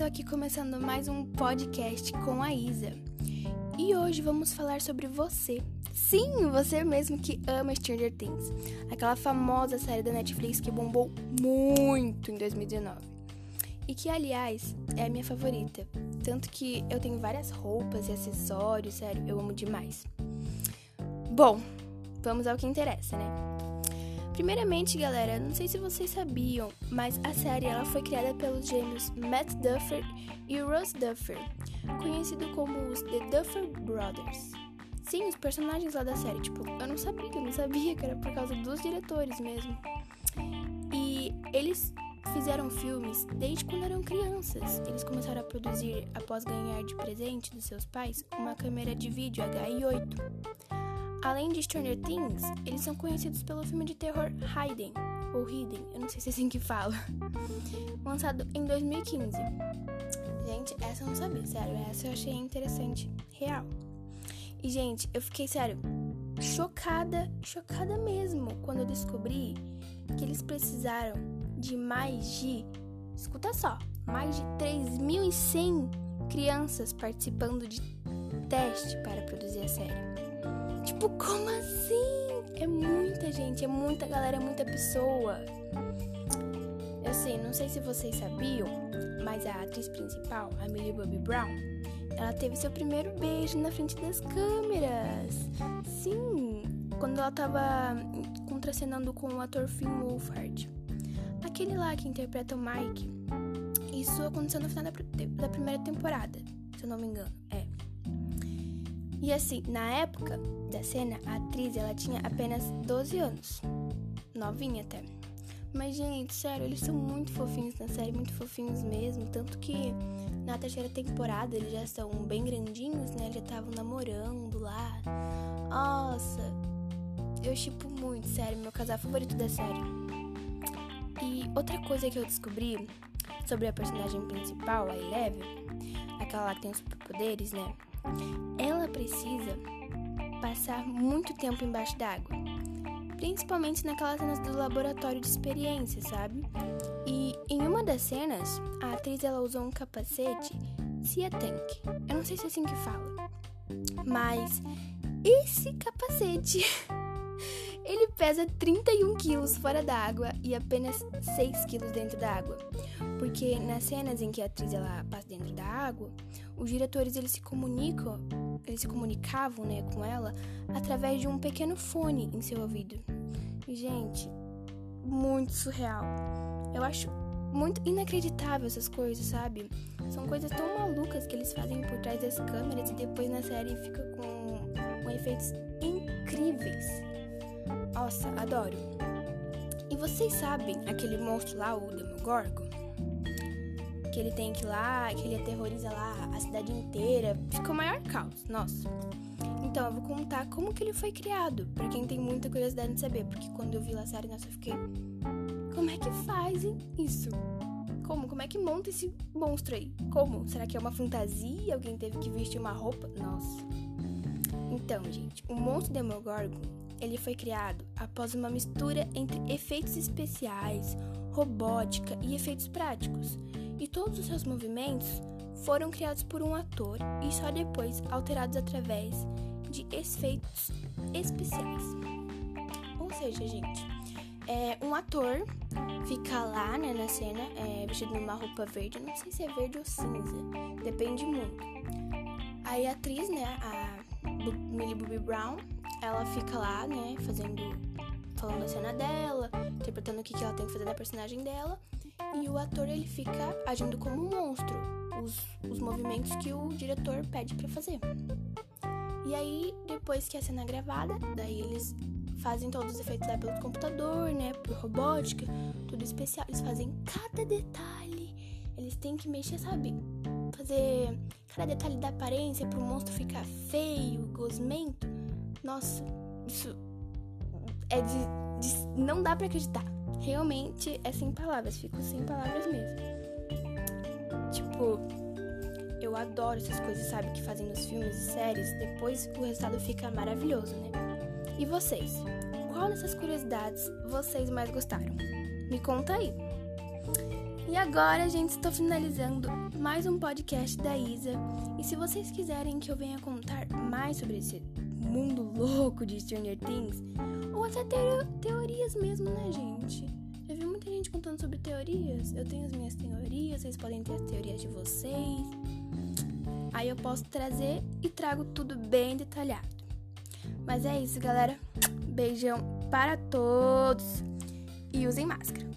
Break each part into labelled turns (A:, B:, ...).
A: tô aqui começando mais um podcast com a Isa. E hoje vamos falar sobre você. Sim, você mesmo que ama Stranger Things, aquela famosa série da Netflix que bombou muito em 2019. E que, aliás, é a minha favorita. Tanto que eu tenho várias roupas e acessórios, sério, eu amo demais. Bom, vamos ao que interessa, né? Primeiramente, galera, não sei se vocês sabiam, mas a série ela foi criada pelos gêmeos Matt Duffer e Ross Duffer, conhecido como os The Duffer Brothers. Sim, os personagens lá da série, tipo, eu não sabia, eu não sabia que era por causa dos diretores mesmo. E eles fizeram filmes desde quando eram crianças. Eles começaram a produzir após ganhar de presente dos seus pais uma câmera de vídeo HI8. Além de Stranger Things, eles são conhecidos pelo filme de terror Hidden, ou Hidden, eu não sei se é assim que fala, lançado em 2015. Gente, essa eu não sabia, sério, essa eu achei interessante, real. E, gente, eu fiquei, sério, chocada, chocada mesmo, quando eu descobri que eles precisaram de mais de, escuta só, mais de 3.100 crianças participando de teste para produzir a série. Tipo, como assim? É muita gente, é muita galera, é muita pessoa. Eu sei, não sei se vocês sabiam, mas a atriz principal, a Millie Bobby Brown, ela teve seu primeiro beijo na frente das câmeras. Sim, quando ela tava contracenando com o ator Finn Wolfhard. Aquele lá que interpreta o Mike. Isso aconteceu no final da, da primeira temporada, se eu não me engano. É. E assim, na época da cena, a atriz ela tinha apenas 12 anos. Novinha até. Mas, gente, sério, eles são muito fofinhos na série, muito fofinhos mesmo. Tanto que na terceira temporada eles já são bem grandinhos, né? Eles já estavam namorando lá. Nossa, eu chipo muito, sério, meu casal favorito da série. E outra coisa que eu descobri sobre a personagem principal, a Eleven, aquela lá que tem os superpoderes, né? Ela precisa passar muito tempo embaixo d'água, principalmente naquelas cenas do laboratório de experiência, sabe? E em uma das cenas, a atriz ela usou um capacete Cia Tank. Eu não sei se é assim que fala, mas esse capacete ele pesa 31 quilos fora da água e apenas 6 quilos dentro da água. Porque nas cenas em que a atriz ela passa dentro da água, os diretores eles se comunicam, eles se comunicavam, né, com ela através de um pequeno fone em seu ouvido. Gente, muito surreal. Eu acho muito inacreditável essas coisas, sabe? São coisas tão malucas que eles fazem por trás das câmeras e depois na série fica com, com efeitos incríveis. Nossa, adoro. E vocês sabem aquele monstro lá, o Demogorgon? que ele tem que ir lá, que ele aterroriza lá a cidade inteira. Fica o maior caos, nossa. Então, eu vou contar como que ele foi criado, para quem tem muita curiosidade de saber, porque quando eu vi a série, nossa, eu fiquei... Como é que fazem isso? Como? Como é que monta esse monstro aí? Como? Será que é uma fantasia? Alguém teve que vestir uma roupa? Nossa. Então, gente, o monstro Demogorgon, ele foi criado após uma mistura entre efeitos especiais, robótica e efeitos práticos e todos os seus movimentos foram criados por um ator e só depois alterados através de efeitos especiais. Ou seja, gente, é, um ator fica lá né, na cena é, vestido numa roupa verde, não sei se é verde ou cinza, depende muito. Aí a atriz, né, a Millie Bobby Brown, ela fica lá, né, fazendo, falando a cena dela, interpretando o que, que ela tem que fazer da personagem dela e o ator ele fica agindo como um monstro, os, os movimentos que o diretor pede para fazer. E aí, depois que a cena é gravada, daí eles fazem todos os efeitos lá pelo computador, né, por robótica, tudo especial. Eles fazem cada detalhe, eles têm que mexer, sabe? Fazer cada detalhe da aparência pro monstro ficar feio, gosmento. Nossa, isso é de, de não dá para acreditar realmente é sem palavras, fico sem palavras mesmo. Tipo, eu adoro essas coisas, sabe, que fazem nos filmes e séries, depois o resultado fica maravilhoso, né? E vocês? Qual dessas curiosidades vocês mais gostaram? Me conta aí. E agora, gente, estou finalizando mais um podcast da Isa. E se vocês quiserem que eu venha contar mais sobre esse mundo louco de Stranger Things, ou até teorias mesmo, né, gente? Já vi muita gente contando sobre teorias. Eu tenho as minhas teorias, vocês podem ter as teorias de vocês. Aí eu posso trazer e trago tudo bem detalhado. Mas é isso, galera. Beijão para todos e usem máscara.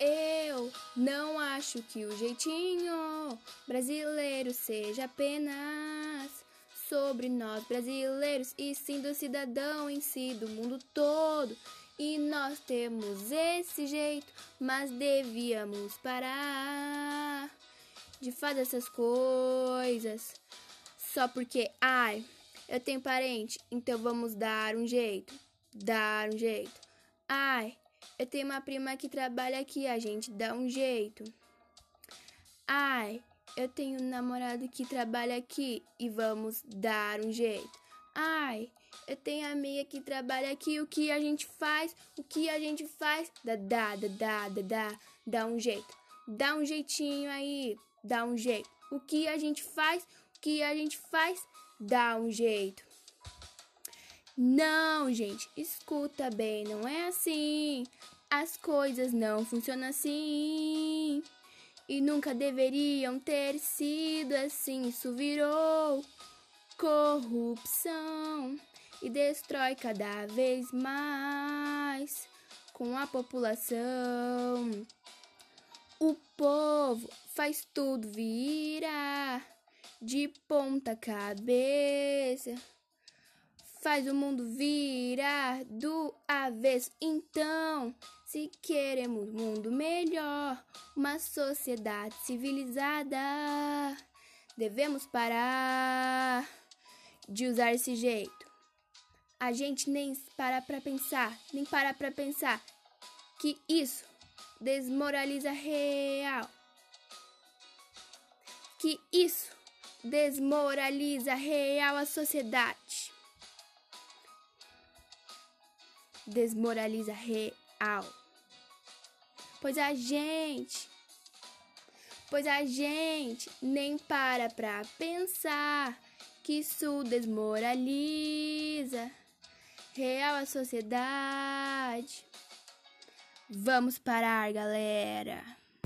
A: Eu não acho que o jeitinho brasileiro seja apenas sobre nós brasileiros, e sim do cidadão em si, do mundo todo. E nós temos esse jeito, mas devíamos parar de fazer essas coisas só porque, ai, eu tenho parente, então vamos dar um jeito, dar um jeito. Ai, eu tenho uma prima que trabalha aqui, a gente dá um jeito. Ai, eu tenho um namorado que trabalha aqui e vamos dar um jeito. Ai, eu tenho amiga que trabalha aqui, o que a gente faz? O que a gente faz? Dá, dá, dá, dá, dá, dá, dá um jeito. Dá um jeitinho aí, dá um jeito. O que a gente faz? O que a gente faz? Dá um jeito. Não, gente, escuta bem, não é assim. As coisas não funcionam assim. E nunca deveriam ter sido assim. Isso virou corrupção e destrói cada vez mais com a população. O povo faz tudo virar de ponta cabeça faz o mundo virar do avesso. Então, se queremos um mundo melhor, uma sociedade civilizada, devemos parar de usar esse jeito. A gente nem para para pensar, nem para para pensar que isso desmoraliza real. Que isso desmoraliza real a sociedade. Desmoraliza real. Pois a gente, pois a gente nem para pra pensar que isso desmoraliza real a sociedade. Vamos parar, galera.